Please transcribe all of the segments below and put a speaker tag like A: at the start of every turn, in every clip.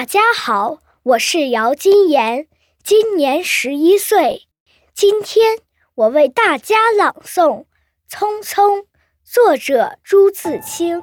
A: 大家好，我是姚金妍，今年十一岁。今天我为大家朗诵《匆匆》，作者朱自清。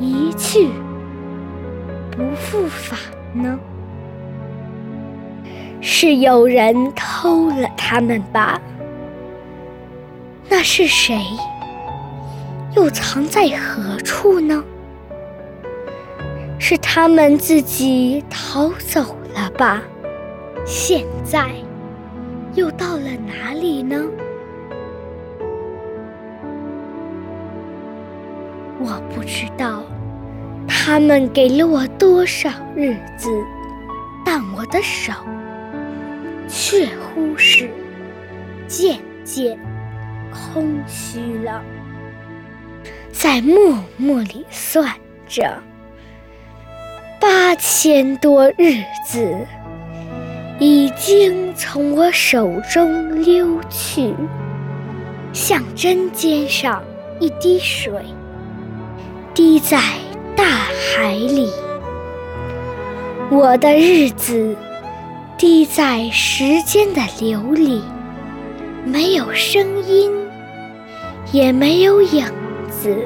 A: 一去不复返呢？是有人偷了他们吧？那是谁？又藏在何处呢？是他们自己逃走了吧？现在又到了哪里呢？我不知道他们给了我多少日子，但我的手却乎是渐渐空虚了。在默默里算着，八千多日子已经从我手中溜去，像针尖上一滴水。滴在大海里，我的日子滴在时间的流里，没有声音，也没有影子。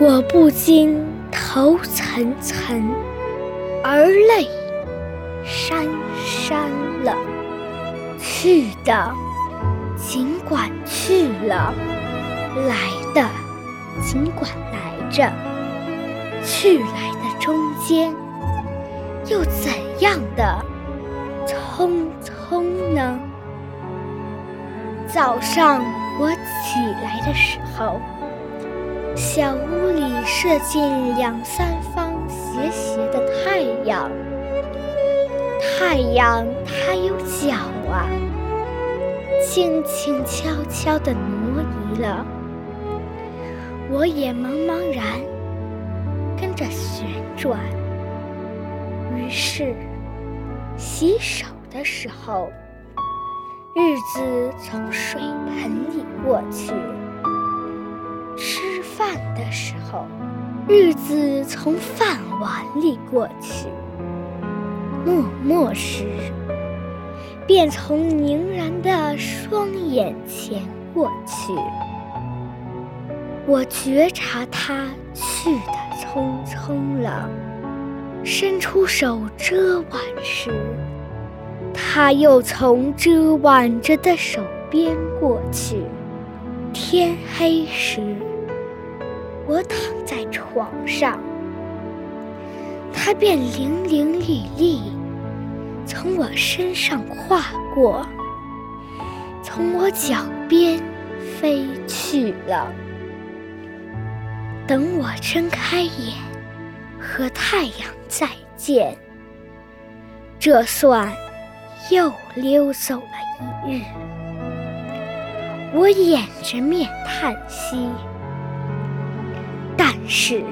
A: 我不禁头涔涔，而泪潸潸了。去的尽管去了，来的。尽管来着，去来的中间，又怎样的匆匆呢？早上我起来的时候，小屋里射进两三方斜斜的太阳。太阳它有脚啊，轻轻悄悄地挪移了。我也茫茫然跟着旋转，于是洗手的时候，日子从水盆里过去；吃饭的时候，日子从饭碗里过去；默默时，便从凝然的双眼前过去。我觉察他去的匆匆了，伸出手遮挽时，他又从遮挽着的手边过去。天黑时，我躺在床上，他便伶伶俐俐从我身上跨过，从我脚边飞去了。等我睁开眼，和太阳再见，这算又溜走了一日。我掩着面叹息，但是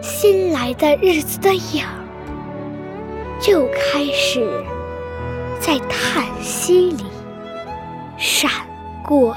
A: 新来的日子的影儿，又开始在叹息里闪过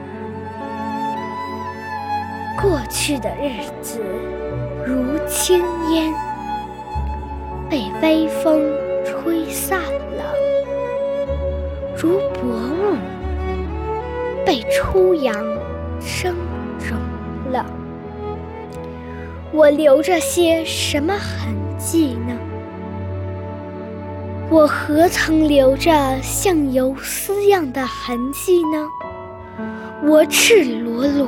A: 过去的日子如轻烟，被微风吹散了；如薄雾，被初阳生融了。我留着些什么痕迹呢？我何曾留着像游丝样的痕迹呢？我赤裸裸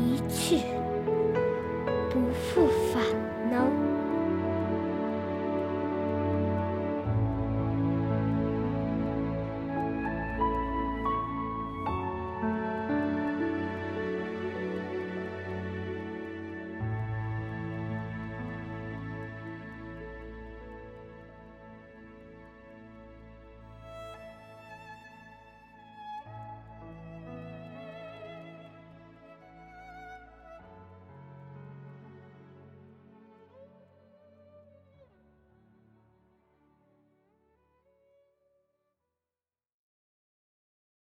A: 一去不复返？